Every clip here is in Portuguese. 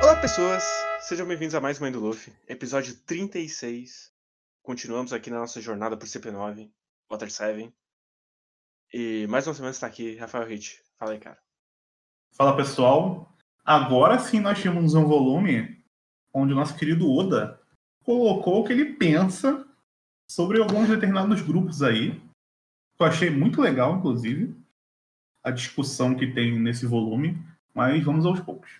Olá, pessoas! Sejam bem-vindos a mais Mãe do Luffy, episódio 36. Continuamos aqui na nossa jornada por CP9, Water 7. E mais uma semana está aqui, Rafael Hit. Fala aí, cara. Fala pessoal, agora sim nós temos um volume onde o nosso querido Oda colocou o que ele pensa sobre alguns determinados grupos aí. Eu achei muito legal, inclusive, a discussão que tem nesse volume, mas vamos aos poucos.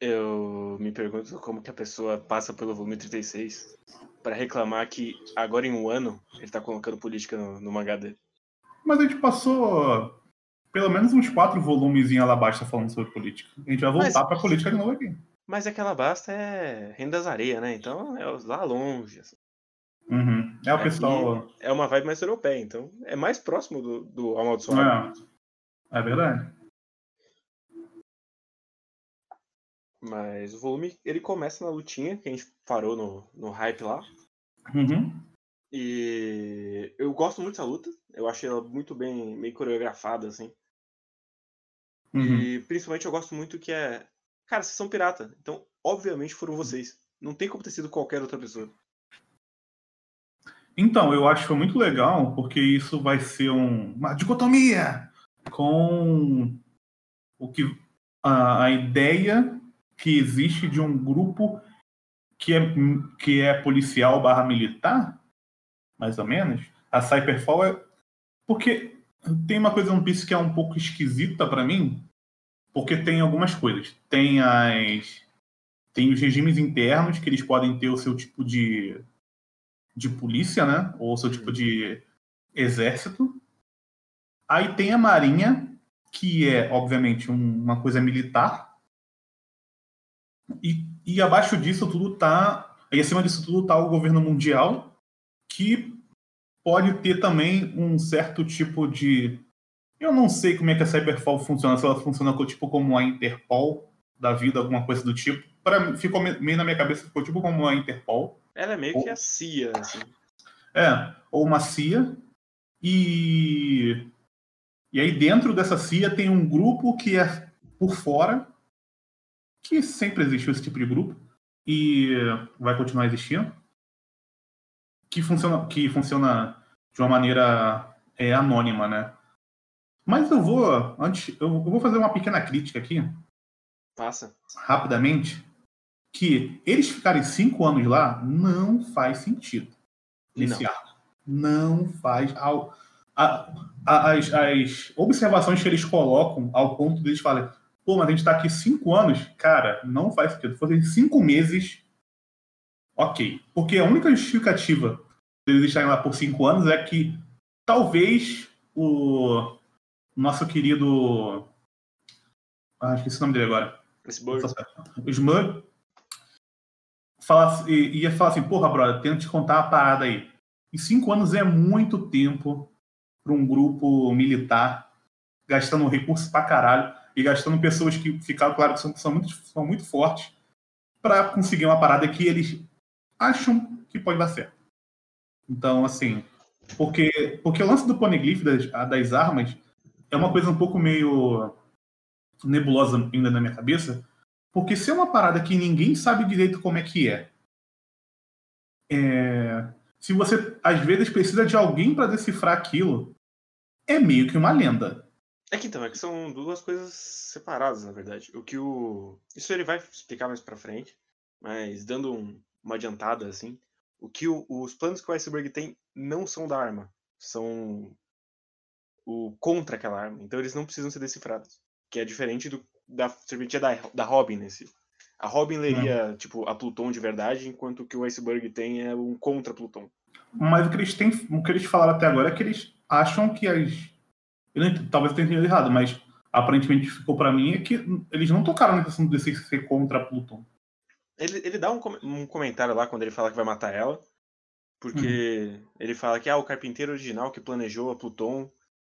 Eu me pergunto como que a pessoa passa pelo volume 36 para reclamar que agora em um ano ele tá colocando política no, no mangá dele. Mas a gente passou pelo menos uns quatro volumes em Alabasta falando sobre política. A gente vai voltar Mas- pra política de novo aqui. Mas aquela basta é Reino das Areias, né? Então é lá longe. assim. Uhum. É o pessoal. É uma vibe mais europeia, então é mais próximo do, do amaldiçoado. É, é verdade. Mas o volume ele começa na lutinha que a gente parou no, no hype lá. Uhum. E eu gosto muito dessa luta. Eu achei ela muito bem, meio coreografada, assim. Uhum. E principalmente eu gosto muito que é. Cara, vocês são pirata. Então, obviamente foram vocês. Não tem como ter sido qualquer outra pessoa. Então, eu acho que foi muito legal, porque isso vai ser um- uma dicotomia com o que a, a ideia que existe de um grupo que é, que é policial barra militar, mais ou menos. A Cyberfall é. Porque tem uma coisa no Piece que é um pouco esquisita pra mim, porque tem algumas coisas. Tem as. Tem os regimes internos, que eles podem ter o seu tipo de de polícia, né? Ou seu tipo de exército. Aí tem a marinha, que é, obviamente, um- uma coisa militar. E, e abaixo disso tudo tá. E acima disso tudo tá o governo mundial, que pode ter também um certo tipo de. Eu não sei como é que a Cyberfall funciona, se ela funciona tipo como a Interpol da vida, alguma coisa do tipo. Para mim, ficou me- meio na minha cabeça, ficou tipo como a Interpol. Ela é meio Oh. que a CIA, assim. É, ou uma CIA. E, e aí dentro dessa CIA tem um grupo que é por fora, que sempre existiu esse tipo de grupo, e vai continuar existindo, que funciona, que funciona de uma maneira é, anônima, né? Mas eu vou, antes, eu vou fazer uma pequena crítica aqui, Passa. rapidamente, que eles ficarem cinco anos lá não faz sentido nesse Não. arco. Não faz. Ao, a- a- as, as observações que eles colocam ao ponto deles falarem, pô, mas a gente tá aqui cinco anos, cara, não faz sentido. Se cinco meses, ok. Porque a única justificativa deles estarem lá por cinco anos é que talvez o nosso querido. Ah, esqueci o nome dele agora falasse- i- ia falar assim, porra, brother, tento te contar uma parada aí. E cinco anos é muito tempo para um grupo militar gastando recursos pra caralho e gastando pessoas que ficaram claro que são, são muito, são muito fortes para conseguir uma parada que eles acham que pode dar certo. Então, assim, porque, porque o lance do poneglyph das, das armas é uma coisa um pouco meio nebulosa ainda na minha cabeça, porque se é uma parada que ninguém sabe direito como é que é, é, se você às vezes precisa de alguém para decifrar aquilo, é meio que uma lenda. É que então, é que são duas coisas separadas, na verdade. O que o. Isso ele vai explicar mais pra frente, mas dando um- uma adiantada, assim. O que o- os planos que o Iceberg tem não são da arma. São o contra aquela arma. Então eles não precisam ser decifrados. Que é diferente do, da serventia da, da Robin nesse. A Robin leria, tipo, a Pluton de verdade, enquanto o que o Iceberg tem é um contra Pluton. Mas o que eles têm, o que eles falaram até agora é que eles acham que as. Eu não talvez eu tenha entendido errado, mas aparentemente ficou pra mim é que eles não tocaram na questão de ser contra Pluton. Ele, ele dá um, um comentário lá quando ele fala que vai matar ela. Porque ele fala que ah, o carpinteiro original que planejou a Pluton,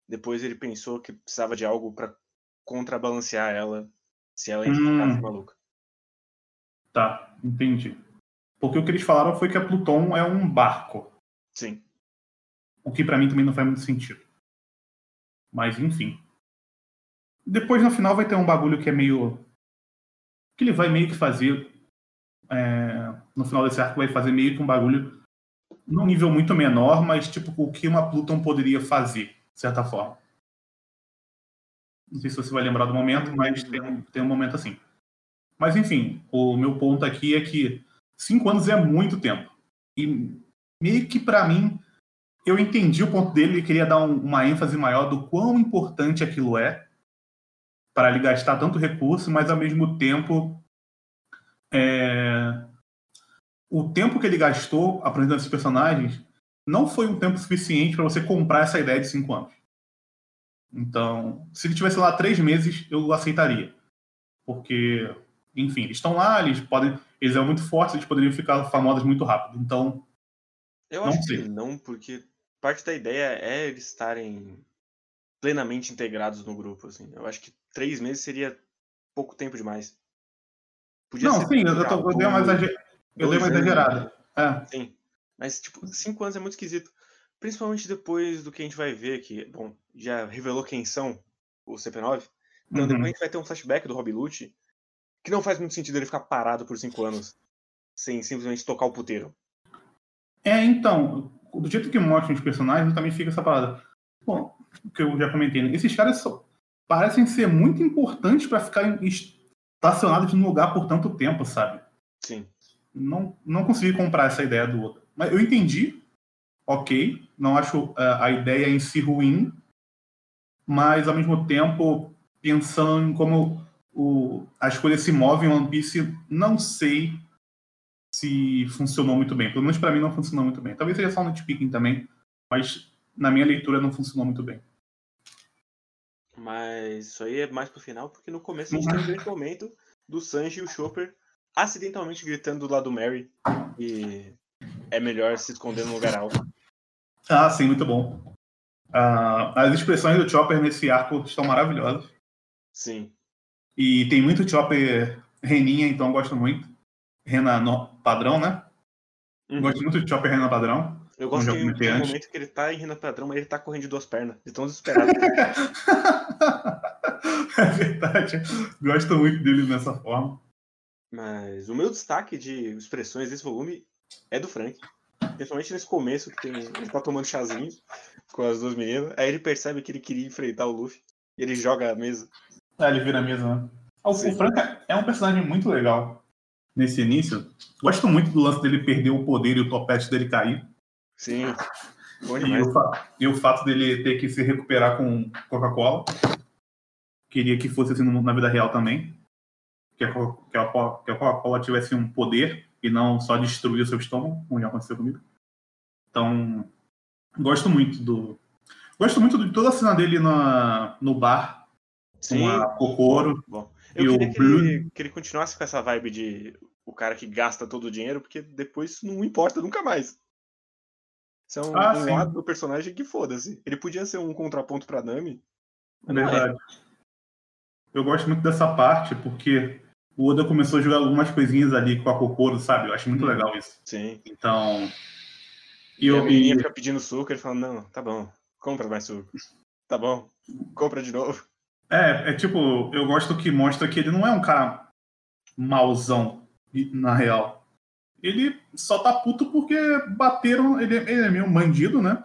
depois ele pensou que precisava de algo pra contrabalancear ela se ela Hum. ficasse maluca. Tá, entendi. Porque o que eles falaram foi que a Pluton é um barco. Sim. O que pra mim também não faz muito sentido. Mas enfim. Depois no final vai ter um bagulho que é meio. que ele vai meio que fazer. é, no final desse arco vai fazer meio que um bagulho num nível muito menor, mas tipo o que uma Pluton poderia fazer, de certa forma. Não sei se você vai lembrar do momento, mas tem, um- tem um momento assim. Mas enfim, o meu ponto aqui é que cinco anos é muito tempo. E meio que pra mim, eu entendi o ponto dele, ele queria dar um- uma ênfase maior do quão importante aquilo é para ele gastar tanto recurso, mas ao mesmo tempo é, o tempo que ele gastou apresentando esses personagens não foi um tempo suficiente para você comprar essa ideia de cinco anos. Então, se ele tivesse lá três meses, eu aceitaria. Porque, enfim, eles estão lá, eles podem. Eles são muito fortes, eles poderiam ficar famosos muito rápido. Então, Eu Não acho sei. que não, porque parte da ideia é eles estarem plenamente integrados no grupo, assim. Eu acho que três meses seria pouco tempo demais. Podia não, sim, eu, tô, eu dei uma, exager- eu dei uma exagerada. É. Sim. Mas, tipo, cinco anos é muito esquisito. Principalmente depois do que a gente vai ver que, bom, já revelou quem são os CP9. Então Uhum. depois a gente vai ter um flashback do Rob Lute, que não faz muito sentido ele ficar parado por cinco anos sem simplesmente tocar o puteiro. É, então, do jeito que mostram os personagens, também fica essa parada. Bom, o que eu já comentei, né? Esses caras só parecem ser muito importantes para ficarem estacionados num lugar por tanto tempo, sabe? Sim. Não, não consegui comprar essa ideia do outro. Mas eu entendi, ok, não acho eh, a ideia em si ruim, mas ao mesmo tempo, pensando em como o, as coisas se movem em One Piece, não sei se funcionou muito bem. Pelo menos para mim não funcionou muito bem. Talvez seja só no nitpicking também, mas na minha leitura não funcionou muito bem. Mas isso aí é mais pro final, porque no começo a gente tem um grande momento do Sanji e o Chopper acidentalmente gritando do lado do Mary e é melhor se esconder num lugar alto. Ah, sim, muito bom. Ah, as expressões do Chopper nesse arco estão maravilhosas. Sim. E tem muito Chopper Reninha, então gosto muito. Rena no- padrão, né? Uhum. Gosto muito de Chopper Rena padrão. Eu gosto que antes. momento que ele tá em renda padrão, mas ele tá correndo de duas pernas. De tão desesperado. é verdade. Gosto muito dele dessa forma. mas o meu destaque de expressões desse volume é do Frank. Principalmente nesse começo, que tem, ele tá tomando chazinho com as duas meninas. Aí ele percebe que ele queria enfrentar o Luffy. E ele joga a mesa. Ah, ele vira a mesa, né? O, Sim. o Frank é um personagem muito legal nesse início. Gosto muito do lance dele perder o poder e o topete dele cair. Sim. Bom E o, e o fato dele ter que se recuperar com Coca-Cola. Queria que fosse assim na vida real também. Que a Co- que a Co- que a Coca-Cola tivesse um poder e não só destruir o seu estômago, como já aconteceu comigo. Então, gosto muito do. Gosto muito de toda a cena dele na, no bar Sim. com a Kokoro. Bom, E eu o queria que ele, que ele continuasse com essa vibe de o cara que gasta todo o dinheiro, porque depois não importa nunca mais. Isso é um, Ah, um lado do personagem que foda-se. Ele podia ser um contraponto pra Nami. É não é. verdade. Eu gosto muito dessa parte porque o Oda começou a jogar algumas coisinhas ali com a Kokoro, sabe? Eu acho muito Hum. legal isso. Sim. Então. E E a eu, menininha fica pedindo suco, ele fala, não, tá bom, compra mais suco. Tá bom, compra de novo. é, é tipo, eu gosto que mostra que ele não é um cara mauzão, na real. Ele só tá puto porque bateram. Ele, ele é meio um bandido, né?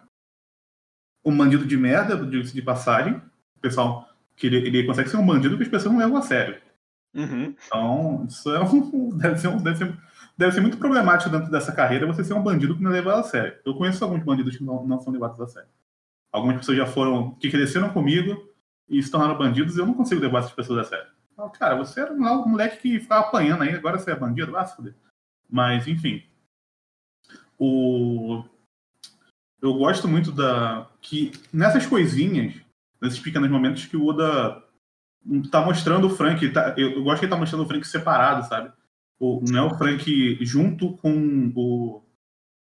Um bandido de merda, diga-se de passagem. O pessoal, que ele, ele consegue ser um bandido que as pessoas não levam a sério. Uhum. Então, isso é um, deve, ser um- deve, ser, deve ser muito problemático dentro dessa carreira você ser um bandido que não é levado a sério. Eu conheço alguns bandidos que não, não são levados a sério. Algumas pessoas já foram, que cresceram comigo e se tornaram bandidos e eu não consigo levar essas pessoas a sério. Cara, você era um moleque que ficava apanhando aí, agora você é bandido? Mas, enfim. O... Eu gosto muito da. que nessas coisinhas, nesses pequenos momentos que o Oda tá mostrando o Frank. Tá, eu gosto que ele tá mostrando o Frank separado, sabe? O, não é o Frank junto com o.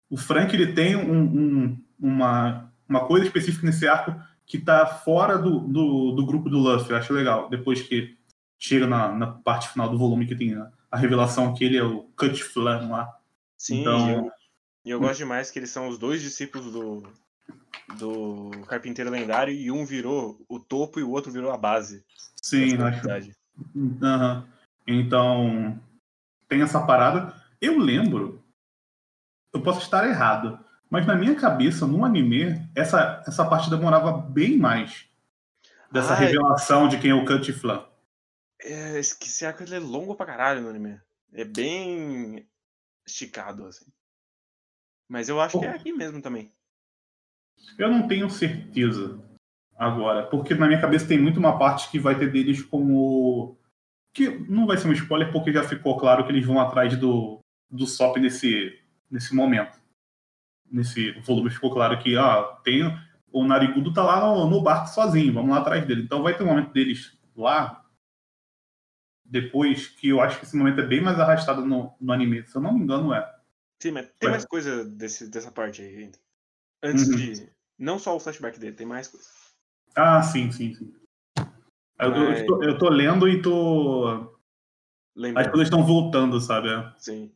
O Frank ele tem um, um- uma, uma coisa específica nesse arco que tá fora do, do, do grupo do Luffy. Eu acho legal. Depois que chega na, na parte final do volume que tem a, a revelação que ele é o Cut Flan lá. Sim, Então- e eu, eu gosto demais que eles são os dois discípulos do, do Carpinteiro Lendário e um virou o topo e o outro virou a base. Sim, acho. Uhum. Então, tem essa parada. Eu lembro, eu posso estar errado, mas na minha cabeça, no anime, essa, essa parte demorava bem mais. Dessa ah, revelação de quem é o Cut Flan. É, esse arco ele é longo pra caralho no anime. É bem esticado, assim. Mas eu acho oh. que é aqui mesmo também. Eu não tenho certeza agora, porque na minha cabeça tem muito uma parte que vai ter deles como. Que não vai ser um spoiler, porque já ficou claro que eles vão atrás do, do Sop nesse, nesse momento. Nesse volume ficou claro que ah, tem, o Narigudo tá lá no, no barco sozinho, vamos lá atrás dele. Então vai ter um momento deles lá, depois, que eu acho que esse momento é bem mais arrastado no, no anime. Se eu não me engano, é. Sim, mas tem mais coisa desse, dessa parte aí ainda. Antes uhum. de. Não só o flashback dele, tem mais coisa. Ah, sim, sim, sim. Eu, mas... eu, tô, eu tô lendo e tô. Lembrando. As coisas estão voltando, sabe? Sim.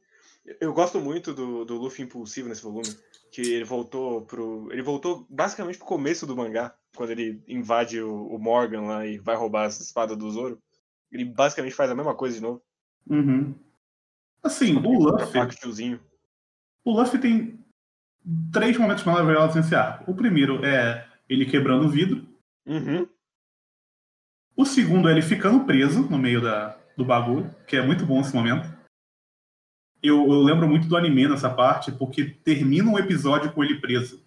Eu gosto muito do, do Luffy impulsivo nesse volume. Que ele voltou pro. Ele voltou basicamente pro começo do mangá. Quando ele invade o, o Morgan lá e vai roubar a espada do Zoro. Ele basicamente faz a mesma coisa de novo. Uhum. Assim, o Luffy. O Luffy tem três momentos maravilhosos nesse arco. O primeiro é ele quebrando o vidro. Uhum. O segundo é ele ficando preso no meio da, do bagulho, que é muito bom esse momento. Eu, eu lembro muito do anime nessa parte, porque termina um episódio com ele preso.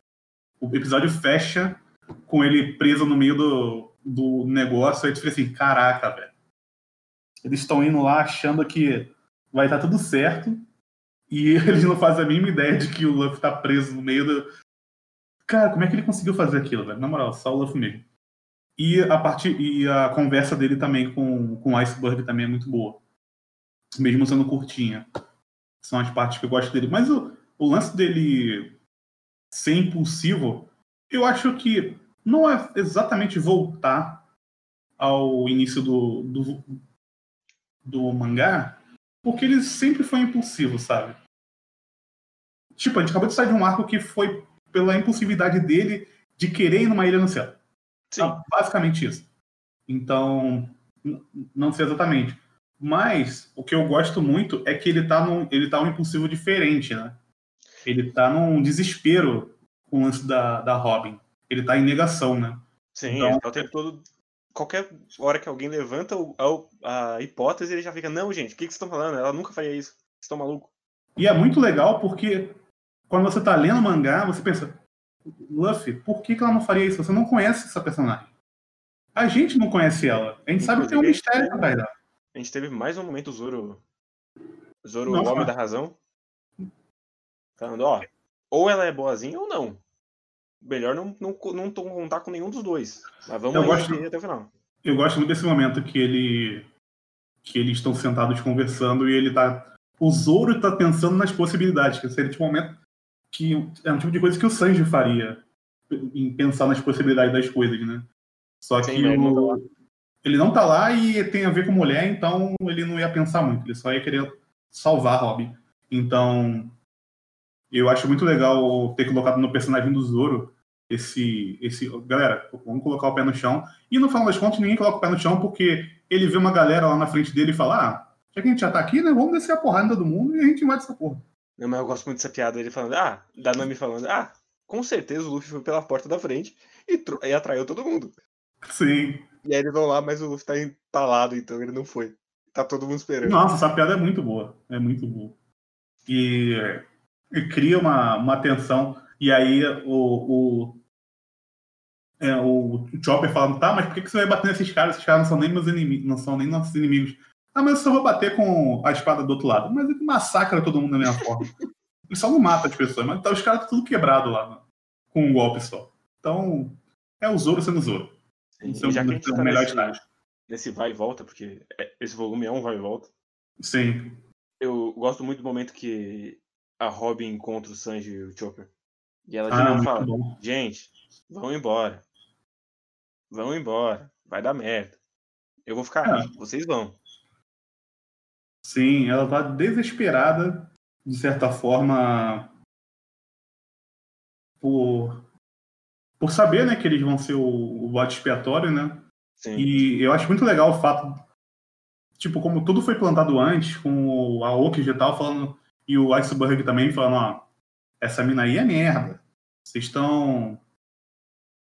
O episódio fecha com ele preso no meio do, do negócio, aí tu fica assim, caraca, velho. Eles estão indo lá achando que vai estar tudo certo, e eles não fazem a mínima ideia de que o Luffy tá preso no meio do. Cara, como é que ele conseguiu fazer aquilo, velho? Na moral, só o Luffy mesmo. E a parte e a conversa dele também com, com o Iceberg também é muito boa. Mesmo sendo curtinha. São as partes que eu gosto dele. Mas o, o lance dele ser impulsivo, eu acho que não é exatamente voltar ao início do, do, do mangá, porque ele sempre foi impulsivo, sabe? Tipo, a gente acabou de sair de um arco que foi pela impulsividade dele de querer ir numa ilha no céu. Sim. Tá, basicamente isso. Então, não sei exatamente. Mas o que eu gosto muito é que ele tá num, ele tá um impulsivo diferente, né? Ele tá num desespero com o lance da, da Robin. Ele tá em negação, né? Sim, então, ele tá o tempo todo. Qualquer hora que alguém levanta a, hipótese, ele já fica, não, gente, o que, que vocês estão falando? Ela nunca faria isso. Vocês estão malucos. E é muito legal porque quando você tá lendo mangá, você pensa, Luffy, por que, que ela não faria isso? Você não conhece essa personagem. A gente não conhece ela. A gente sabe que tem um mistério atrás dela. A gente teve mais um momento Zoro. Zoro, o homem da razão. Falando, ó, ou ela é boazinha ou não. Melhor não, não, não contar com nenhum dos dois. Mas vamos eu gosto, até o final. Eu gosto muito desse momento que ele. que eles estão sentados conversando e ele tá. O Zoro tá pensando nas possibilidades, que seria tipo um momento que é um tipo de coisa que o Sanji faria em pensar nas possibilidades das coisas, né? Só que Sim, o... ele não tá lá e tem a ver com mulher, então ele não ia pensar muito, ele só ia querer salvar Robin. Então, eu acho muito legal ter colocado no personagem do Zoro esse, esse. Galera, vamos colocar o pé no chão. E no final das contas, ninguém coloca o pé no chão porque ele vê uma galera lá na frente dele e fala: Ah, já que a gente já tá aqui, né? Vamos descer a porrada em todo mundo e a gente invade essa porra. Não, mas eu gosto muito dessa piada dele falando, ah, da Nami falando, ah, com certeza o Luffy foi pela porta da frente e, e atraiu todo mundo. Sim. E aí eles vão lá, mas o Luffy tá entalado, então ele não foi. Tá todo mundo esperando. Nossa, essa piada é muito boa. É muito boa. E, e cria uma, uma tensão. E aí o, o, é, o Chopper falando, tá, mas por que, que você vai bater nesses caras? Esses caras não são nem meus inimigos, não são nem nossos inimigos. Ah, mas eu só vou bater com a espada do outro lado. Mas ele massacra todo mundo da mesma forma. Ele só não mata as pessoas, mas tá, os caras tudo quebrado lá, com um golpe só. Então, é o Zoro sendo Zoro. Sim, é já que a tá melhor nesse, nesse vai e volta, porque é, esse volume é um vai e volta. Sim. Eu gosto muito do momento que a Robin encontra o Sanji e o Chopper. E ela ah, novo fala, bom. gente, vão embora. Vão embora. Vai dar merda. Eu vou ficar é. vocês vão. Sim, ela tá desesperada, de certa forma, por por saber, né, que eles vão ser o, o bode expiatório, né? Sim. E eu acho muito legal o fato, tipo, como tudo foi plantado antes, com o Aoki e tal falando, e o Iceberg também falando, ó, essa mina aí é merda. Vocês estão.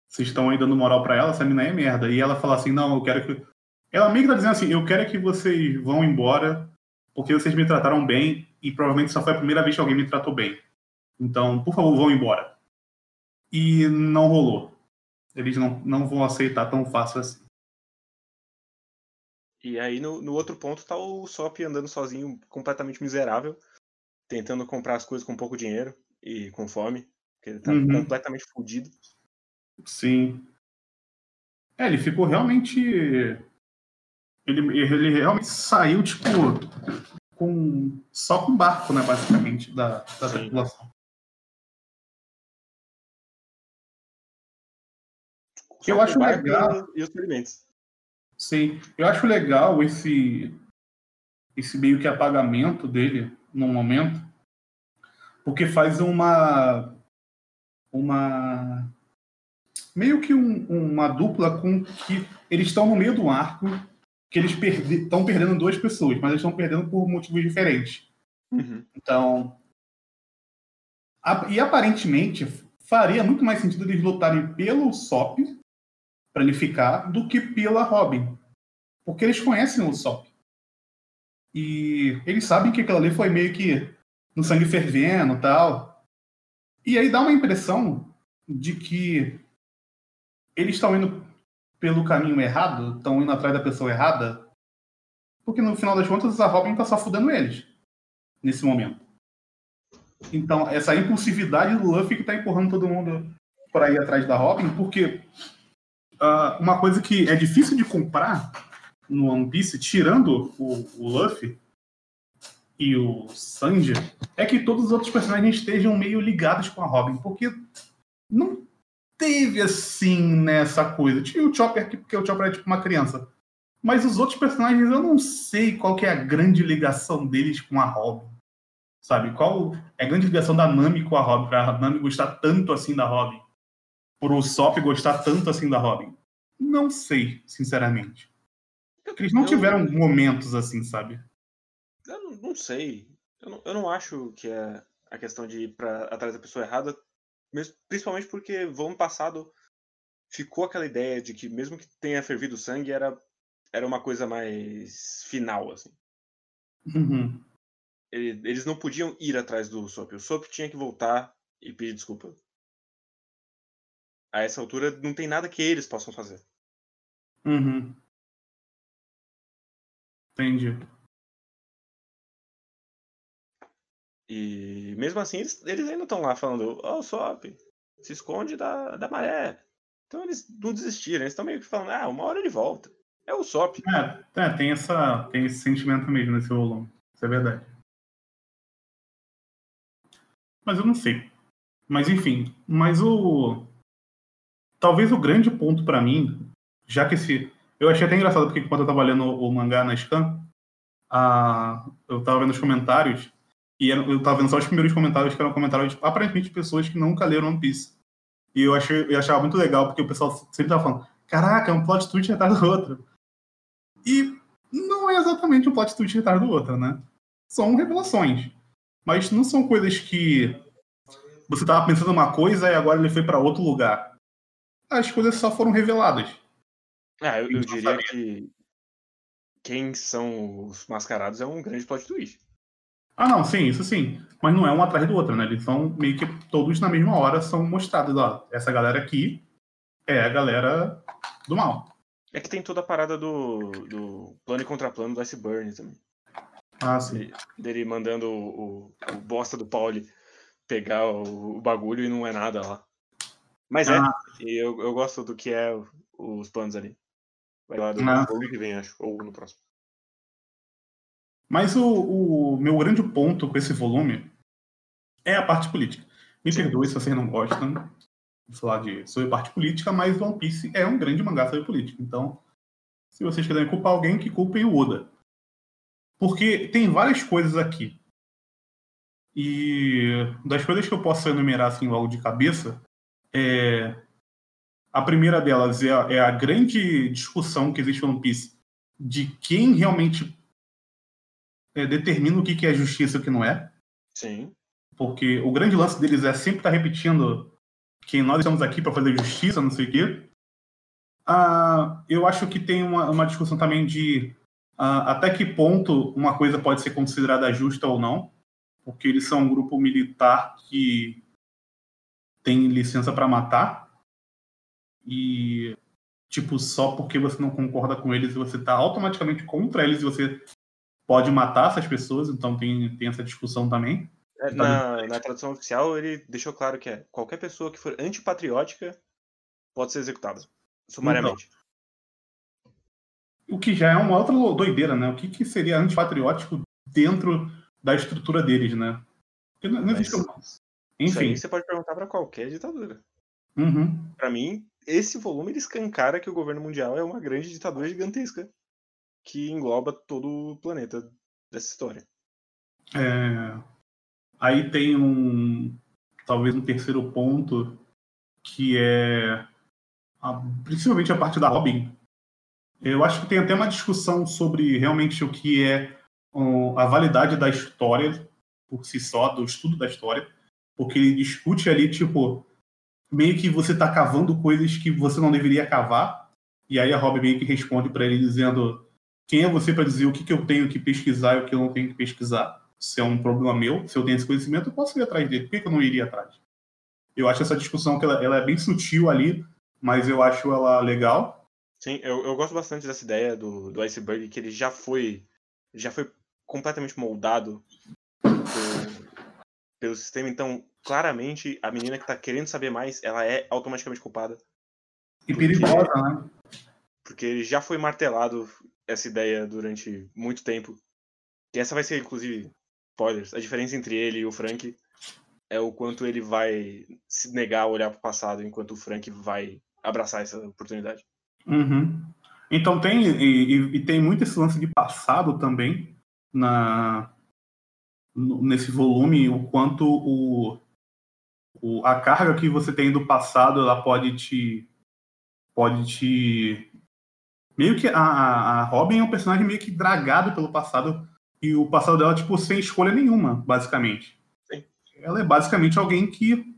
Vocês estão aí dando moral pra ela, essa mina é merda. E ela fala assim, não, eu quero que. Ela meio que tá dizendo assim, eu quero que vocês vão embora, porque vocês me trataram bem, e provavelmente só foi a primeira vez que alguém me tratou bem. Então, por favor, vão embora. E não rolou. Eles não, não vão aceitar tão fácil assim. E aí no, no outro ponto tá o Sop andando sozinho, completamente miserável, tentando comprar as coisas com pouco dinheiro e com fome, porque ele tá Uhum. completamente fudido. Sim. É, ele ficou realmente. Ele, ele realmente saiu, tipo, com. só com barco, né, basicamente, da, da Sim. tripulação. Só Eu acho legal. E os alimentos. Sim. Eu acho legal esse. esse meio que apagamento dele num momento. Porque faz uma. uma. Meio que um- uma dupla com que eles estão no meio do arco, que eles estão perdendo duas pessoas, mas eles estão perdendo por motivos diferentes. Uhum. Então. a- e aparentemente faria muito mais sentido eles lutarem pelo Sop para ele ficar do que pela Robin. Porque eles conhecem o Sop. E eles sabem que aquilo ali foi meio que no sangue fervendo tal. E aí dá uma impressão de que eles estão indo pelo caminho errado, estão indo atrás da pessoa errada, porque no final das contas a Robin tá só fudendo eles nesse momento. Então, essa impulsividade do Luffy que tá empurrando todo mundo para ir atrás da Robin, porque ah, uma coisa que é difícil de comprar no One Piece, tirando o, o Luffy e o Sanji, é que todos os outros personagens estejam meio ligados com a Robin, porque não teve assim nessa coisa. Tinha o Chopper aqui, porque o Chopper é tipo uma criança. Mas os outros personagens, eu não sei qual que é a grande ligação deles com a Robin. Sabe? Qual é a grande ligação da Nami com a Robin? Pra Nami gostar tanto assim da Robin? Pro Sop gostar tanto assim da Robin? Não sei, sinceramente. Porque eles não Eu- tiveram momentos assim, sabe? Eu não, não sei. Eu não, eu não acho que é a questão de ir pra, atrás da pessoa errada, mesmo- principalmente porque no ano passado ficou aquela ideia de que mesmo que tenha fervido sangue, era, era uma coisa mais final, assim. Uhum. Ele- Eles não podiam ir atrás do Sop. O Sop tinha que voltar e pedir desculpa. A essa altura, não tem nada que eles possam fazer. Uhum. Entendi. E mesmo assim, eles, eles ainda estão lá falando: Ó, o Sop, se esconde da, da maré. Então eles não desistiram, eles estão meio que falando: Ah, uma hora ele volta. É o Sop. É, é, tem, essa, tem esse sentimento mesmo nesse volume. Isso é verdade. Mas eu não sei. Mas enfim. Mas o. Talvez o grande ponto pra mim, já que esse. Eu achei até engraçado porque quando eu tava lendo o mangá na Scan, a... eu tava vendo os comentários e eu tava vendo só os primeiros comentários, que eram comentários de, aparentemente de pessoas que nunca leram One Piece. E eu, achei, eu achava muito legal, porque o pessoal sempre tava falando: caraca, é um plot twist atrás do outro. E não é exatamente um plot twist atrás do outro, né? São revelações. Mas não são coisas que você tava pensando uma coisa e agora ele foi pra outro lugar. As coisas só foram reveladas. Ah, eu, eu Então, diria que quem são os mascarados é um grande plot twist. Ah, não, sim, isso sim. Mas não é um atrás do outro, né? Eles são meio que todos na mesma hora são mostrados. Ó, essa galera aqui é a galera do mal. É que tem toda a parada do, do plano e contraplano do Iceburn também. Ah, sim. Dele, dele mandando o, o, o bosta do Pauli pegar o, o bagulho e não é nada lá. Mas é, Ah. e eu, eu gosto do que é os planos ali. Vai lá do Ah. que vem, acho, ou no próximo. Mas o, o meu grande ponto com esse volume é a parte política. Me perdoe se vocês não gostam de falar de, sobre parte política, mas One Piece é um grande mangá sobre política. Então, se vocês quiserem culpar alguém, que culpem o Oda. Porque tem várias coisas aqui. E das coisas que eu posso enumerar assim logo de cabeça, é A primeira delas é a, é a grande discussão que existe no One Piece de quem realmente é, determina o que, que é justiça e o que não é. Sim. Porque o grande lance deles é sempre estar repetindo que nós estamos aqui para fazer justiça, não sei o quê. Ah, eu acho que tem uma, uma discussão também de ah, até que ponto uma coisa pode ser considerada justa ou não, porque eles são um grupo militar que tem licença para matar e tipo só porque você não concorda com eles você está automaticamente contra eles e você pode matar essas pessoas, então tem, tem essa discussão também. É, na, na tradução oficial, ele deixou claro que é qualquer pessoa que for antipatriótica pode ser executada, sumariamente. Então, o que já é uma outra doideira, né? O que, que seria antipatriótico dentro da estrutura deles, né? Porque não, não existe. Mas, Enfim. Você pode perguntar para qualquer ditadura. Uhum. Para mim, esse volume ele escancara que o governo mundial é uma grande ditadura gigantesca que engloba todo o planeta dessa história. É... Aí tem um talvez um terceiro ponto que é a, principalmente a parte da Robin. Eu acho que tem até uma discussão sobre realmente o que é um, a validade da história por si só, do estudo da história, porque ele discute ali tipo meio que você está cavando coisas que você não deveria cavar e aí a Robin meio que responde para ele dizendo quem é você para dizer o que, que eu tenho que pesquisar e o que eu não tenho que pesquisar? Se é um problema meu, se eu tenho esse conhecimento, eu posso ir atrás dele. Por que, que eu não iria atrás? Eu acho essa discussão que ela, ela, é bem sutil ali, mas eu acho ela legal. Sim, eu, eu gosto bastante dessa ideia do, do iceberg, que ele já foi já foi completamente moldado por, pelo sistema. Então, claramente, a menina que está querendo saber mais, ela é automaticamente culpada. E perigosa, né? Porque ele já foi martelado essa ideia durante muito tempo. E essa vai ser, inclusive, spoilers. A diferença entre ele e o Frank é o quanto ele vai se negar a olhar para o passado, enquanto o Frank vai abraçar essa oportunidade. Uhum. Então tem e, e, tem muito esse lance de passado também na nesse volume, o quanto o, o, a carga que você tem do passado ela pode te pode te meio que a, a Robin é um personagem meio que dragado pelo passado e o passado dela tipo sem escolha nenhuma, basicamente. Sim. Ela é basicamente alguém que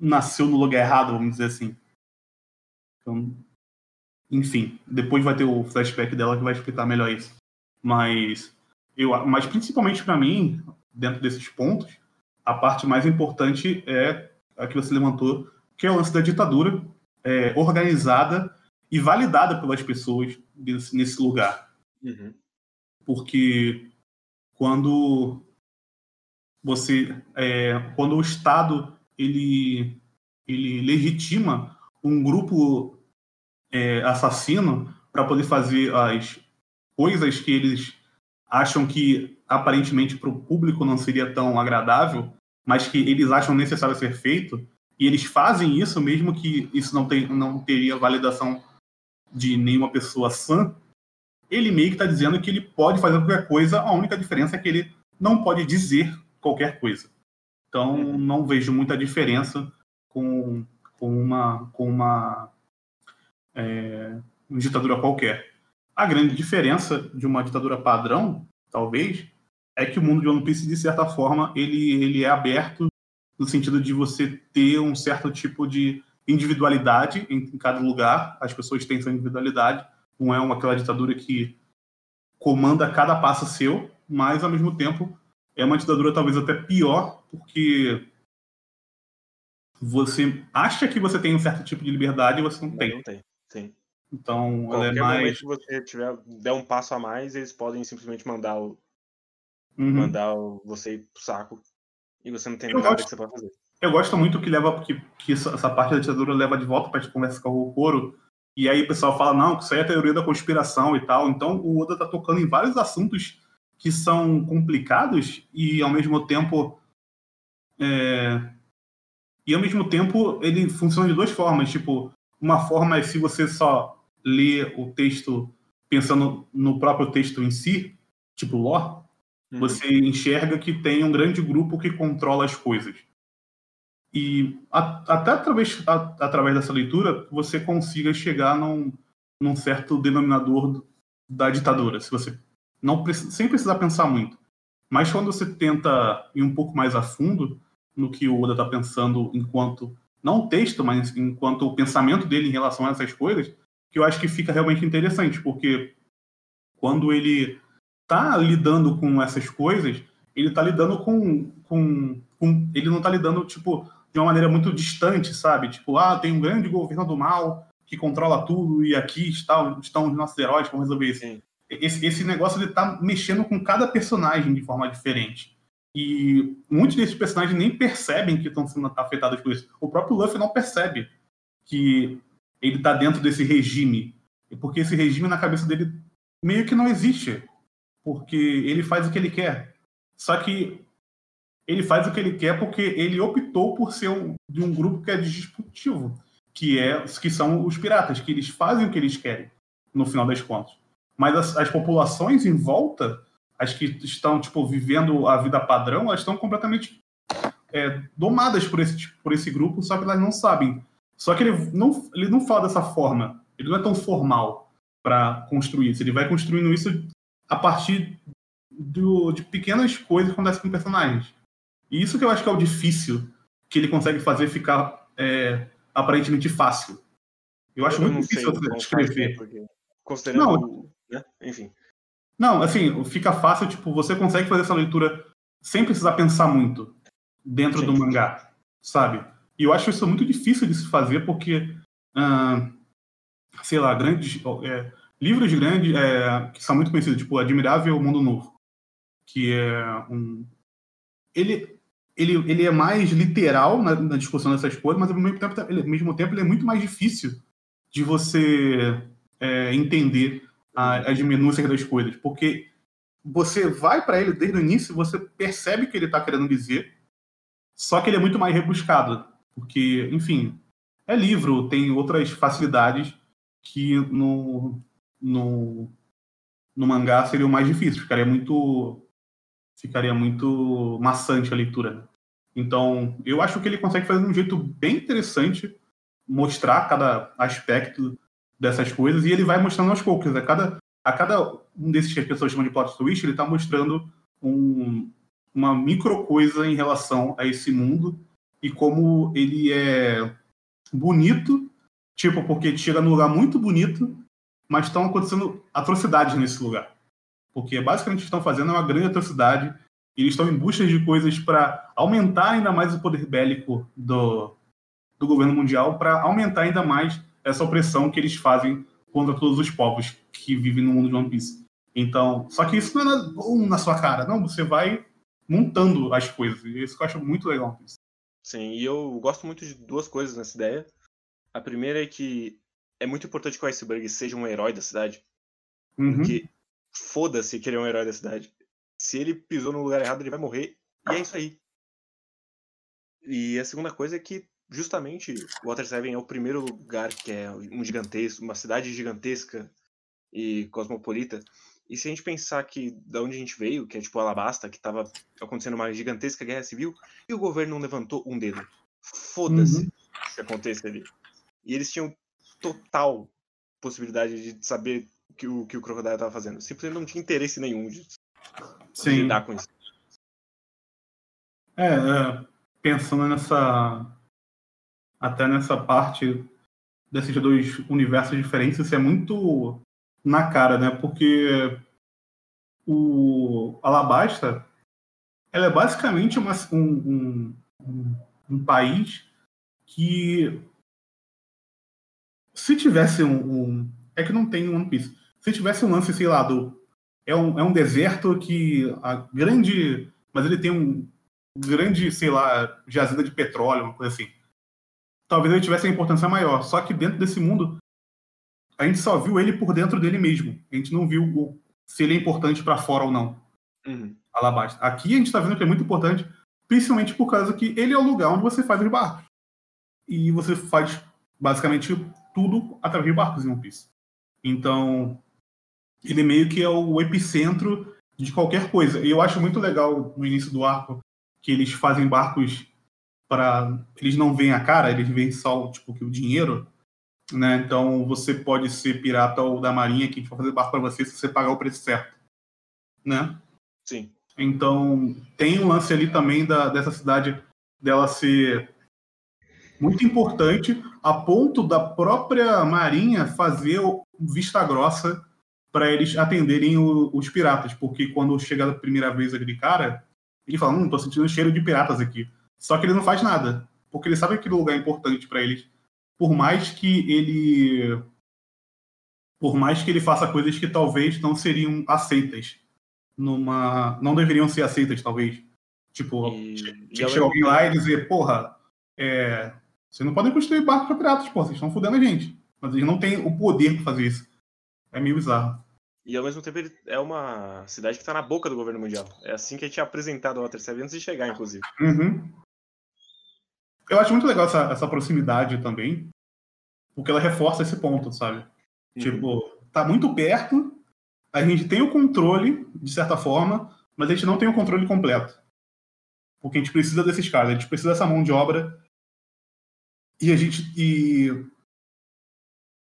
nasceu no lugar errado, vamos dizer assim. Então, enfim, depois vai ter o flashback dela que vai explicar melhor isso. Mas eu, mas principalmente para mim, dentro desses pontos, a parte mais importante é a que você levantou, que é o lance da ditadura é, organizada e validada pelas pessoas desse, nesse lugar. Uhum. Porque quando você é, quando o Estado ele ele legitima um grupo é, assassino para poder fazer as coisas que eles acham que aparentemente para o público não seria tão agradável, mas que eles acham necessário ser feito, e eles fazem isso mesmo que isso não, tem, não teria validação de nenhuma pessoa sã, ele meio que está dizendo que ele pode fazer qualquer coisa, a única diferença é que ele não pode dizer qualquer coisa. Então, uhum. não vejo muita diferença com, com uma, com uma, é, uma ditadura qualquer. A grande diferença de uma ditadura padrão, talvez, é que o mundo de One Piece, de certa forma, ele, ele é aberto no sentido de você ter um certo tipo de individualidade em, em cada lugar, as pessoas têm sua individualidade, não é uma, aquela ditadura que comanda cada passo seu, mas ao mesmo tempo é uma ditadura talvez até pior, porque você acha que você tem um certo tipo de liberdade e você não, tem. Não tem, sim. Então, Qualquer ela é mais... momento que você tiver, der um passo a mais, eles podem simplesmente mandar o, uhum. mandar o, você ir pro saco e você não tem nada gosto... que você pode fazer. Eu gosto muito que leva que, que essa parte da ditadura leva de volta para a conversa com o Coro. E aí o pessoal fala, não, isso aí é teoria da conspiração e tal. Então o Oda tá tocando em vários assuntos que são complicados e ao mesmo tempo. É... E ao mesmo tempo ele funciona de duas formas. Tipo, uma forma é se você só lê o texto pensando no próprio texto em si, tipo lore, uhum. você enxerga que tem um grande grupo que controla as coisas. E a, até através, a, através dessa leitura você consiga chegar num, num certo denominador da ditadura, se você não sem precisar pensar muito. Mas quando você tenta ir um pouco mais a fundo no que o Oda está pensando enquanto não o texto, mas enquanto o pensamento dele em relação a essas coisas, que eu acho que fica realmente interessante, porque quando ele está lidando com essas coisas, ele está lidando com, com, com, ele não está lidando tipo de uma maneira muito distante, sabe? Tipo, ah, tem um grande governo do mal que controla tudo e aqui está, estão os nossos heróis que vão resolver isso. Esse, esse negócio ele tá mexendo com cada personagem de forma diferente. E muitos desses personagens nem percebem que estão sendo afetados por isso. O próprio Luffy não percebe que ele está dentro desse regime. Porque esse regime na cabeça dele meio que não existe. Porque ele faz o que ele quer. Só que ele faz o que ele quer porque ele optou por ser um, de um grupo que é disruptivo, que é que são os piratas, que eles fazem o que eles querem, no final das contas. Mas as, as populações em volta as que estão tipo vivendo a vida padrão, elas estão completamente é, domadas por esse por esse grupo, só que elas não sabem. Só que ele não ele não fala dessa forma. Ele não é tão formal para construir. Ele vai construindo isso a partir do, de pequenas coisas que acontecem com personagens. E isso que eu acho que é o difícil que ele consegue fazer ficar é, aparentemente fácil. Eu acho eu muito difícil escrever. Considerando, não, né? enfim. Não, assim, fica fácil, tipo, você consegue fazer essa leitura sem precisar pensar muito dentro do mangá, sabe? E eu acho isso muito difícil de se fazer porque, ah, sei lá, grandes é, livros grandes é, que são muito conhecidos, tipo Admirável Mundo Novo, que é um, ele ele, ele é mais literal na, na discussão dessas coisas, mas ao mesmo tempo, ele, ao mesmo tempo ele é muito mais difícil de você é, entender as minúcias das coisas, porque você vai para ele desde o início, você percebe o que ele está querendo dizer, só que ele é muito mais rebuscado, porque, enfim, é livro, tem outras facilidades que no, no, no mangá seriam mais difíceis, ficaria muito ficaria muito maçante a leitura. Então, eu acho que ele consegue fazer de um jeito bem interessante, mostrar cada aspecto dessas coisas e ele vai mostrando aos poucos. A cada, a cada um desses que as pessoas chamam de plot twist, ele está mostrando um, uma micro coisa em relação a esse mundo e como ele é bonito, tipo, porque chega num lugar muito bonito, mas estão acontecendo atrocidades nesse lugar. Porque basicamente o que estão fazendo é uma grande atrocidade eles estão em busca de coisas para aumentar ainda mais o poder bélico do, do governo mundial, para aumentar ainda mais essa opressão que eles fazem contra todos os povos que vivem no mundo de One Piece. Então, só que isso não é bom na sua cara, não, você vai montando as coisas, e isso que eu acho muito legal. Sim, e eu gosto muito de duas coisas nessa ideia. A primeira é que é muito importante que o Iceberg seja um herói da cidade. Uhum. Porque foda-se que ele é um herói da cidade. Se ele pisou no lugar errado, ele vai morrer. E é isso aí. E a segunda coisa é que justamente Water Seven é o primeiro lugar que é um gigantesco, uma cidade gigantesca e cosmopolita. E se a gente pensar que da onde a gente veio, que é tipo Alabasta, que estava acontecendo uma gigantesca guerra civil, e o governo não levantou um dedo. Foda-se uhum. que aconteça ali. E eles tinham total possibilidade de saber que o, que o Crocodile estava fazendo. Simplesmente não tinha interesse nenhum de, de lidar com isso. É, é, pensando nessa até nessa parte desses dois universos diferentes, isso é muito na cara, né? Porque o Alabasta ela é basicamente uma, um, um, um, país que se tivesse um, um, é que não tem One Piece se tivesse um lance sei lá do é um, é um deserto que a grande mas ele tem um grande sei lá jazida de petróleo uma coisa assim talvez ele tivesse uma importância maior. Só que dentro desse mundo, a gente só viu ele por dentro dele mesmo. A gente não viu o, se ele é importante para fora ou não. Uhum. Alabasta. Aqui a gente está vendo que é muito importante, principalmente por causa que ele é o lugar onde você faz os barcos. E você faz basicamente tudo através de barcos em One Piece. Então, ele meio que é o epicentro de qualquer coisa. E eu acho muito legal no início do arco que eles fazem barcos para eles não veem a cara, eles veem só tipo que o dinheiro, né? Então você pode ser pirata ou da marinha que a gente vai fazer barco para você se você pagar o preço certo, né? Sim. Então tem um lance ali também da, dessa cidade dela ser muito importante a ponto da própria marinha fazer vista grossa para eles atenderem o, os piratas, porque quando chega a primeira vez aquele cara, ele fala, não, tô sentindo cheiro de piratas aqui. Só que ele não faz nada, porque ele sabe que aquele lugar é importante para eles, por mais que ele por mais que ele faça coisas que talvez não seriam aceitas numa não deveriam ser aceitas talvez. Tipo e, chegar alguém lá e dizer porra é, vocês não podem construir barcos para piratas pô vocês estão fudendo a gente. Mas eles não têm o poder para fazer isso é meio bizarro e ao mesmo tempo ele é uma cidade que está na boca do governo mundial. É assim que a gente é apresentado ao Water 7 antes de chegar, inclusive. Uhum. Eu acho muito legal essa, essa proximidade também, porque ela reforça esse ponto, sabe? Uhum. Tipo, tá muito perto, a gente tem o controle, de certa forma, mas a gente não tem o controle completo. Porque a gente precisa desses caras, a gente precisa dessa mão de obra. E a gente. E,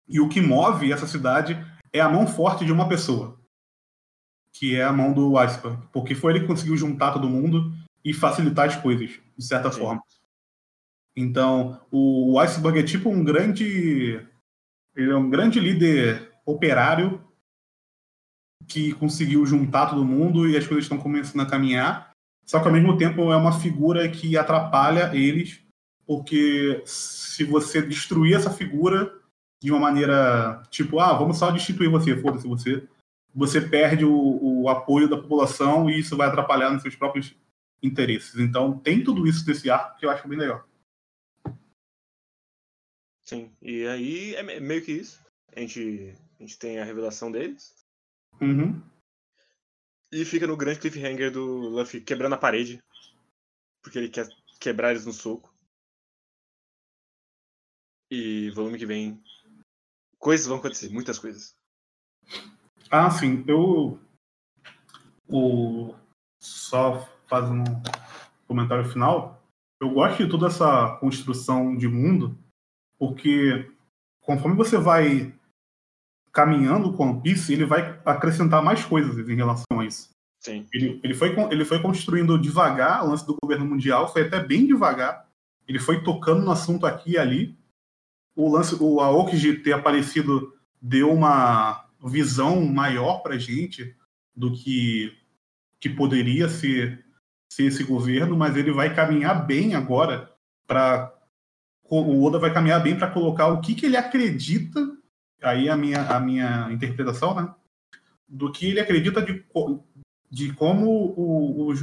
e o que move essa cidade é a mão forte de uma pessoa. Que é a mão do Iceberg. Porque foi ele que conseguiu juntar todo mundo e facilitar as coisas, de certa Sim. forma. Então, o Iceberg é tipo um grande. Ele é um grande líder operário que conseguiu juntar todo mundo e as coisas estão começando a caminhar. Só que ao mesmo tempo é uma figura que atrapalha eles, porque se você destruir essa figura de uma maneira tipo, ah, vamos só destituir você, foda-se você, você perde o, o apoio da população e isso vai atrapalhar nos seus próprios interesses. Então tem tudo isso nesse arco que eu acho bem legal. Sim, e aí é meio que isso. A gente, a gente tem a revelação deles. Uhum. E fica no grande cliffhanger do Luffy quebrando a parede. Porque ele quer quebrar eles no soco. E volume que vem. Coisas vão acontecer, muitas coisas. Ah, sim. Eu. O... Só fazendo um comentário final. Eu gosto de toda essa construção de mundo porque conforme você vai caminhando com o One Piece, ele vai acrescentar mais coisas em relação a isso. Sim. Ele, ele, foi, ele foi construindo devagar o lance do governo mundial, foi até bem devagar. Ele foi tocando no assunto aqui e ali. O lance, o Aokiji ter aparecido deu uma visão maior para gente do que, que poderia ser, ser esse governo, mas ele vai caminhar bem agora para o Oda vai caminhar bem para colocar o que, que ele acredita, aí a minha, a minha interpretação, né? Do que ele acredita de, de como o, o,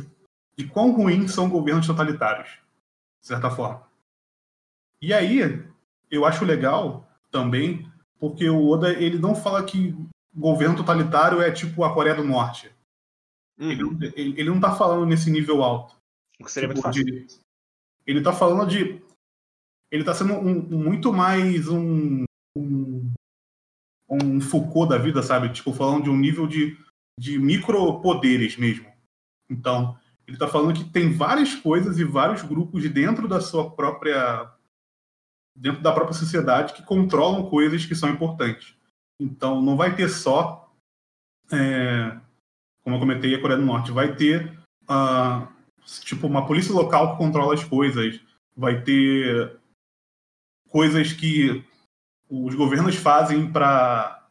de quão ruins são governos totalitários, de certa forma. E aí, eu acho legal também, porque o Oda ele não fala que governo totalitário é tipo a Coreia do Norte. Uhum. Ele, ele, não está falando nesse nível alto. O que seria tipo, muito fácil. De, ele está falando de ele está sendo um, muito mais um, um, um Foucault da vida, sabe? Tipo, falando de um nível de, de micropoderes mesmo. Então, ele está falando que tem várias coisas e vários grupos dentro da sua própria dentro da própria sociedade que controlam coisas que são importantes. Então, não vai ter só, é, como eu comentei, a Coreia do Norte, vai ter uh, tipo uma polícia local que controla as coisas, vai ter coisas que os governos fazem para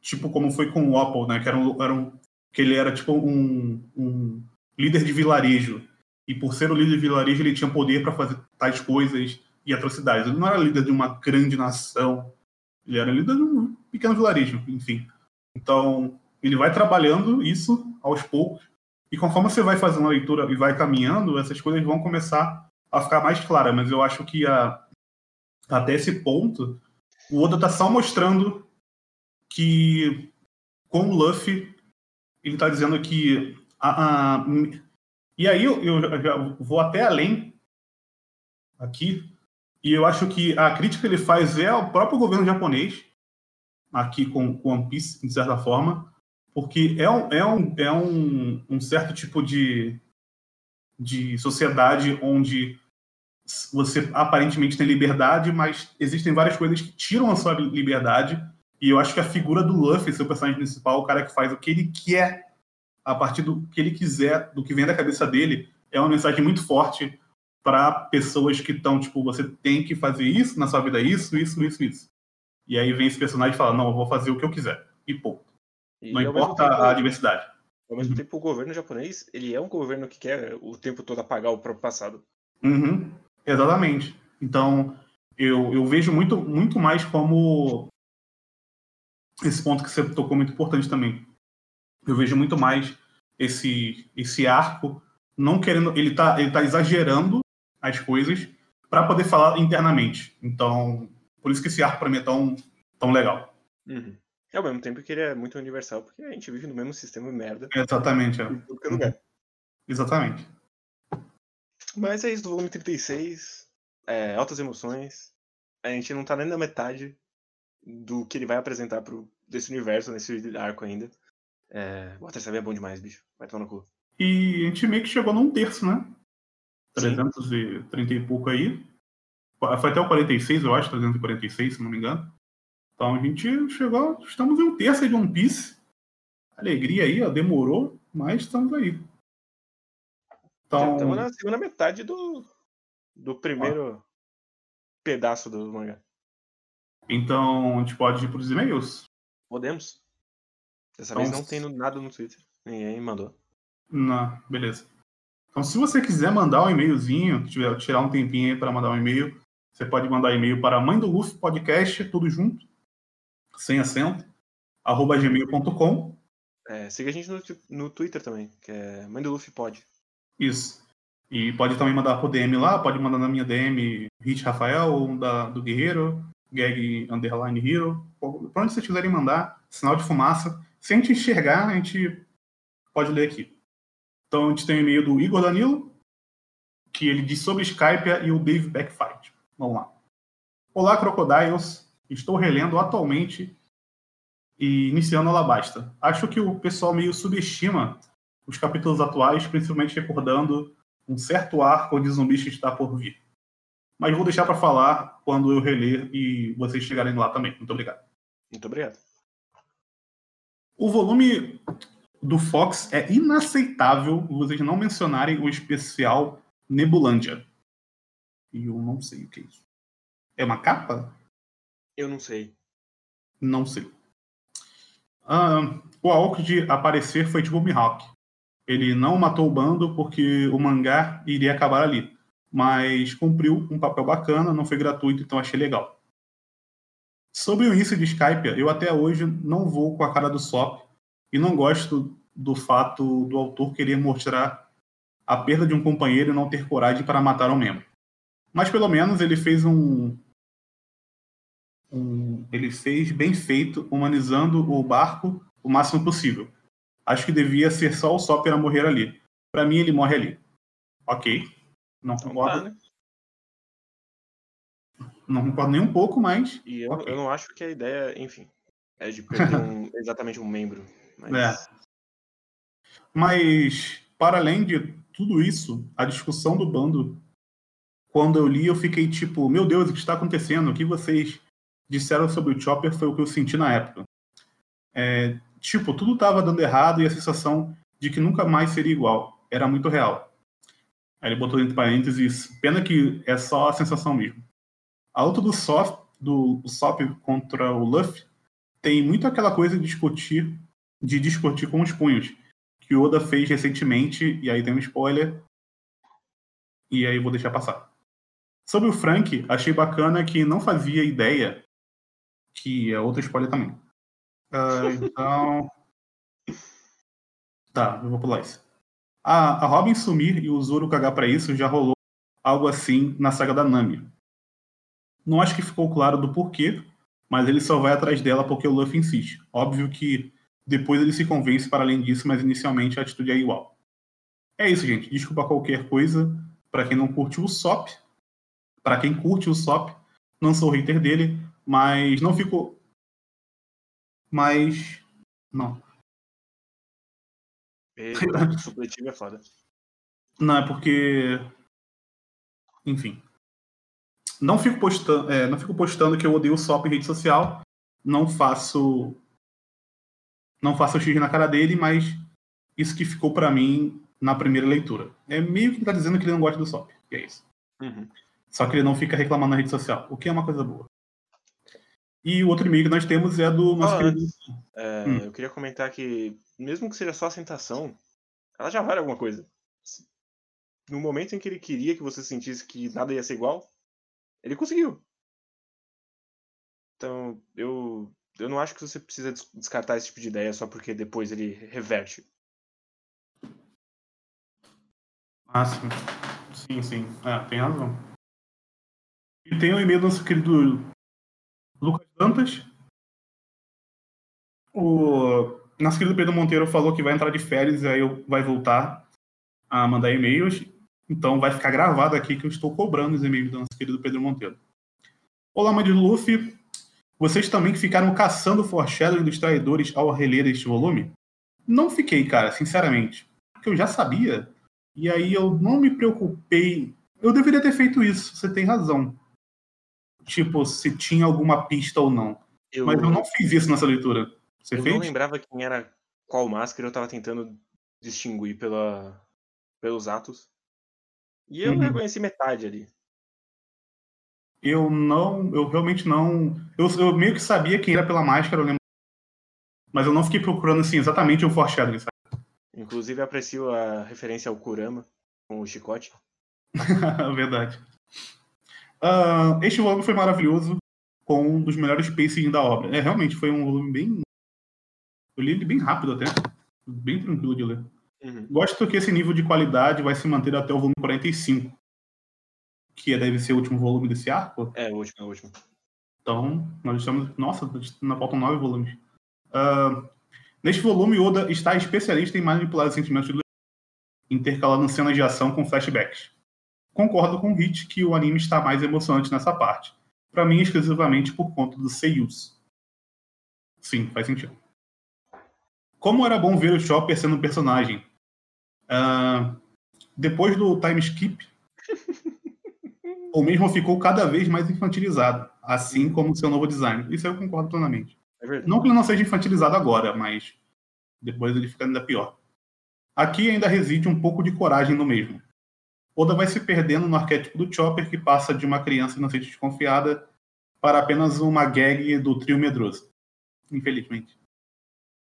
tipo como foi com o Opel, né? Que era um, era um, que ele era tipo um, um líder de vilarejo e por ser o líder de vilarejo ele tinha poder para fazer tais coisas e atrocidades. Ele não era líder de uma grande nação, ele era líder de um pequeno vilarejo, enfim. Então ele vai trabalhando isso aos poucos e conforme você vai fazendo a leitura e vai caminhando, essas coisas vão começar a ficar mais claras. Mas eu acho que a até esse ponto, o Oda tá só mostrando que com o Luffy ele tá dizendo que a, a e aí eu, eu, vou até além aqui e eu acho que a crítica que ele faz é ao próprio governo japonês aqui com, com One Piece de certa forma porque é um, é um, é um, um certo tipo de, de sociedade onde você aparentemente tem liberdade, mas existem várias coisas que tiram a sua liberdade. E eu acho que a figura do Luffy, seu personagem principal, o cara que faz o que ele quer a partir do que ele quiser, do que vem da cabeça dele, é uma mensagem muito forte para pessoas que estão, tipo, você tem que fazer isso na sua vida, isso, isso, isso, isso. E aí vem esse personagem e fala, não, eu vou fazer o que eu quiser. E ponto. E não importa tempo, a diversidade. Ao mesmo uhum. tempo, o governo japonês, ele é um governo que quer o tempo todo apagar o próprio passado. Uhum. Exatamente. Então, eu, eu vejo muito, muito mais como esse ponto que você tocou muito importante também. Eu vejo muito mais esse esse arco não querendo, ele tá ele tá exagerando as coisas para poder falar internamente. Então, por isso que esse arco para mim é tão tão legal. Uhum. É ao mesmo tempo que ele é muito universal, porque a gente vive no mesmo sistema merda. Exatamente, é. Em é lugar. Exatamente. Mas é isso do volume 36. É, altas emoções. A gente não tá nem na metade do que ele vai apresentar pro, desse universo, nesse arco ainda. É, o Water 7 é bom demais, bicho. Vai tomar no cu. E a gente meio que chegou num terço, né? 330 Sim. e pouco aí. Foi até o 46, eu acho, 346, se não me engano. Então a gente chegou, estamos em um terço de One Piece. Alegria aí, ó, demorou, mas estamos aí. Então... Estamos na segunda metade do, do primeiro ah. pedaço do mangá. Então, a gente pode ir para os e-mails? Podemos. Dessa então, vez não tem nada no Twitter. Ninguém mandou. Não, beleza. Então, se você quiser mandar um e-mailzinho, tirar um tempinho aí para mandar um e-mail, você pode mandar e-mail para mãe do Luffy Podcast, tudo junto, sem acento, arroba gmail.com. É, siga a gente no, no Twitter também, que é Mãe do Luffy Pod. Isso. E pode também mandar pro DM lá, pode mandar na minha DM Hit Rafael ou da, do Guerreiro, Gag Underline Hero. Pra onde vocês quiserem mandar, sinal de fumaça. Se a gente enxergar, a gente pode ler aqui. Então a gente tem o e-mail do Igor Danilo, que ele diz sobre Skype e o Dave Backfight. Vamos lá. Olá, Crocodiles. Estou relendo atualmente e iniciando a Alabasta. Acho que o pessoal meio subestima os capítulos atuais, principalmente recordando um certo arco de zumbis que está por vir. Mas vou deixar para falar quando eu reler e vocês chegarem lá também. Muito obrigado. Muito obrigado. O volume do Fox é inaceitável vocês não mencionarem o especial Nebulândia. E eu não sei o que é isso. É uma capa? Eu não sei. Não sei. Ah, o Aok de aparecer foi tipo Mihawk. Ele não matou o bando porque o mangá iria acabar ali. Mas cumpriu um papel bacana, não foi gratuito, então achei legal. Sobre o início de Skype, eu até hoje não vou com a cara do Sop e não gosto do fato do autor querer mostrar a perda de um companheiro e não ter coragem para matar um membro. Mas pelo menos ele fez um, um, ele fez bem feito, humanizando o barco o máximo possível. Acho que devia ser só o Sopper a morrer ali. Para mim, ele morre ali. Ok. Não então concordo. Tá, né? Não concordo nem um pouco, mas. E eu, okay. eu não acho que a ideia, enfim, é de perder um, exatamente um membro. Mas... É. Mas, para além de tudo isso, a discussão do bando, quando eu li, eu fiquei tipo, meu Deus, o que está acontecendo? O que vocês disseram sobre o Chopper foi o que eu senti na época. É, tipo, tudo estava dando errado e a sensação de que nunca mais seria igual. Era muito real. Aí ele botou entre parênteses, pena que é só a sensação mesmo. A luta do Sop, do Sop contra o Luffy tem muito aquela coisa de discutir, de discutir com os punhos, que o Oda fez recentemente, e aí tem um spoiler, e aí vou deixar passar. Sobre o Frank, achei bacana que não fazia ideia que é outro spoiler também. Uh, então. Tá, eu vou pular isso. A, a Robin sumir e o Zoro cagar pra isso já rolou algo assim na saga da Nami. Não acho que ficou claro do porquê, mas ele só vai atrás dela porque o Luffy insiste. Óbvio que depois ele se convence para além disso, mas inicialmente a atitude é igual. É isso, gente. Desculpa qualquer coisa para quem não curte o Sop. Para quem curte o Sop, não sou hater dele, mas não ficou. Mas. Não. supletivo é foda. Não, é porque. Enfim. Não fico postando, é, não fico postando que eu odeio o SOP em rede social. Não faço. Não faço X na cara dele, mas isso que ficou para mim na primeira leitura. É meio que ele tá dizendo que ele não gosta do SOP. E é isso. Uhum. Só que ele não fica reclamando na rede social, o que é uma coisa boa. E o outro e-mail que nós temos é do nosso Ah, querido. É, Hum. Eu queria comentar que, mesmo que seja só a sentação, ela já vale alguma coisa. No momento em que ele queria que você sentisse que nada ia ser igual, ele conseguiu. Então, eu, eu não acho que você precisa des- descartar esse tipo de ideia só porque depois ele reverte. Ah, sim. Sim. É, tem razão. E tem o e-mail do nosso querido Lucas Dantas. O nosso querido Pedro Monteiro falou que vai entrar de férias e aí vai voltar a mandar e-mails. Então vai ficar gravado aqui que eu estou cobrando os e-mails do nosso querido Pedro Monteiro. Olá, mãe de Luffy. Vocês também ficaram caçando o foreshadowing dos traidores ao reler este volume? Não fiquei, cara, sinceramente. Porque eu já sabia. E aí eu não me preocupei. Eu deveria ter feito isso, você tem razão. Tipo, se tinha alguma pista ou não. Eu, Mas eu não fiz isso nessa leitura. Você eu fez? não lembrava quem era qual máscara, eu tava tentando distinguir pela, pelos atos. E eu Uhum. reconheci metade ali. Eu não, eu realmente não. Eu, eu meio que sabia quem era pela máscara, eu lembro. Mas eu não fiquei procurando assim exatamente o foreshadowing, sabe? Inclusive aprecio a referência ao Kurama com o chicote. Verdade. Ah, este volume foi maravilhoso, com um dos melhores pacing da obra. É, realmente foi um volume bem. Eu li ele bem rápido até. Bem tranquilo de ler. Uhum. Gosto que esse nível de qualidade vai se manter até o volume 45, que deve ser o último volume desse arco. É, o último, é o último. Então, nós estamos. Nossa, ainda faltam nove volumes. Ah, neste volume, Oda está especialista em manipular os sentimentos do intercalando cenas de ação com flashbacks. Concordo com o Hit que o anime está mais emocionante nessa parte. Para mim, exclusivamente por conta dos seiyus. Sim, faz sentido. Como era bom ver o Chopper sendo um personagem. Ah, depois do time skip, o mesmo ficou cada vez mais infantilizado, assim como seu novo design. Isso eu concordo plenamente. É. Não que ele não seja infantilizado agora, mas depois ele fica ainda pior. Aqui ainda reside um pouco de coragem no mesmo. Oda vai se perdendo no arquétipo do Chopper, que passa de uma criança inocente e desconfiada para apenas uma gag do trio medroso. Infelizmente.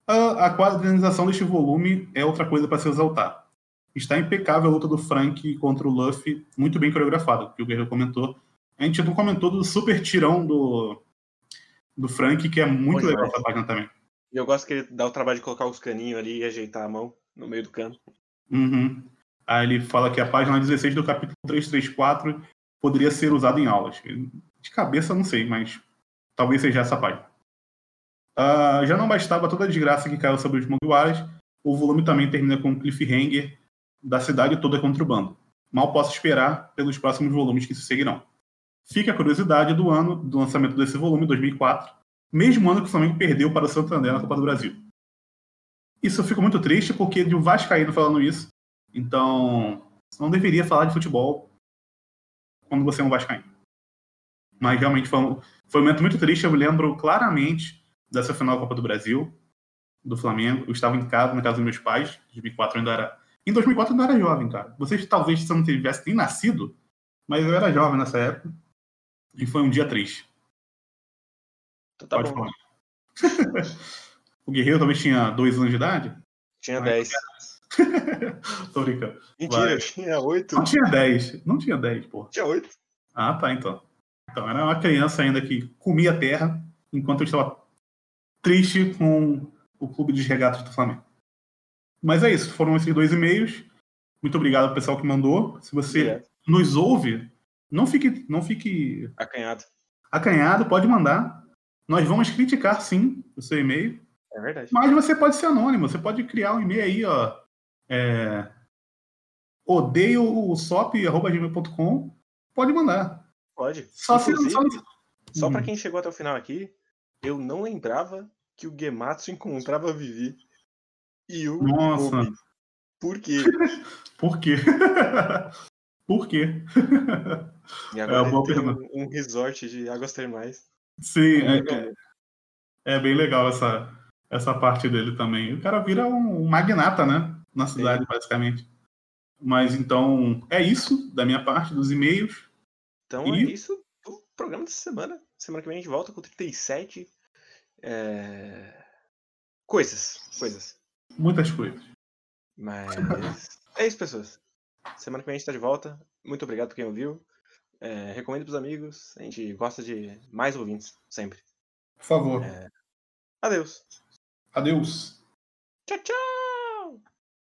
A, a quadrinização deste volume é outra coisa para se exaltar. Está impecável a luta do Frank contra o Luffy, muito bem coreografada, que o Guerreiro comentou. A gente não comentou do super tirão do, do Frank, que é muito Bom legal demais. essa página também. E eu gosto que ele dá o trabalho de colocar os caninhos ali e ajeitar a mão no meio do cano. Uhum. Aí ele fala que a página 16 do capítulo 334 poderia ser usada em aulas. De cabeça não sei, mas talvez seja essa página. Ah, já não bastava toda a desgraça que caiu sobre os Mugiwaras, o volume também termina com um cliffhanger da cidade toda contra o bando. Mal posso esperar pelos próximos volumes que se seguirão. Fica a curiosidade do ano do lançamento desse volume, 2004, mesmo ano que o Flamengo perdeu para o Santander na Copa do Brasil. Isso eu fico muito triste porque de um Vascaíno falando isso, então não deveria falar de futebol quando você é um Vascaíno. Mas realmente foi um, foi um momento muito triste, eu me lembro claramente dessa final da Copa do Brasil, do Flamengo. Eu estava em casa, na casa dos meus pais, em 2004 eu ainda era. Em 2004 eu ainda era jovem, cara. Vocês talvez você não tivesse nem nascido, mas eu era jovem nessa época. E foi um dia triste. Então tá Pode bom. falar. o Guerreiro talvez tinha dois anos de idade? Tinha. 10. Tô brincando. Mentira, Vai. tinha 8. Não tinha 10. Não tinha 10, pô. Tinha 8. Ah, tá, então. Então, era uma criança ainda que comia a terra, enquanto eu estava triste com o clube de regatas do Flamengo. Mas é isso, foram esses dois e-mails. Muito obrigado ao pessoal que mandou. Se você nos ouve, não fique, não fique Acanhado. acanhado, pode mandar. Nós vamos criticar, sim, o seu e-mail. É verdade. Mas você pode ser anônimo, você pode criar um e-mail aí, ó. É, odeio o sop.gmail.com. Pode mandar. Pode. Só se só, só pra Hum. quem chegou até o final aqui, eu não lembrava que o Gematsu encontrava a Vivi e o Nossa. Kobe. Por quê? Por quê? Por quê? E agora É, boa ele tem pergunta. um, um resort de águas termais. Sim, é, é- é bem legal essa, essa parte dele também. O cara vira um, magnata, né? Na cidade, basicamente. Mas então, é isso da minha parte, dos e-mails. Então é E- isso do programa dessa semana. Semana que vem a gente volta com 37. É... Coisas. Coisas. Muitas coisas. Mas. É isso, pessoas. Semana que vem a gente tá de volta. Muito obrigado por quem ouviu. É, recomendo pros amigos. A gente gosta de mais ouvintes, sempre. Por favor. Adeus. Adeus. Tchau, tchau.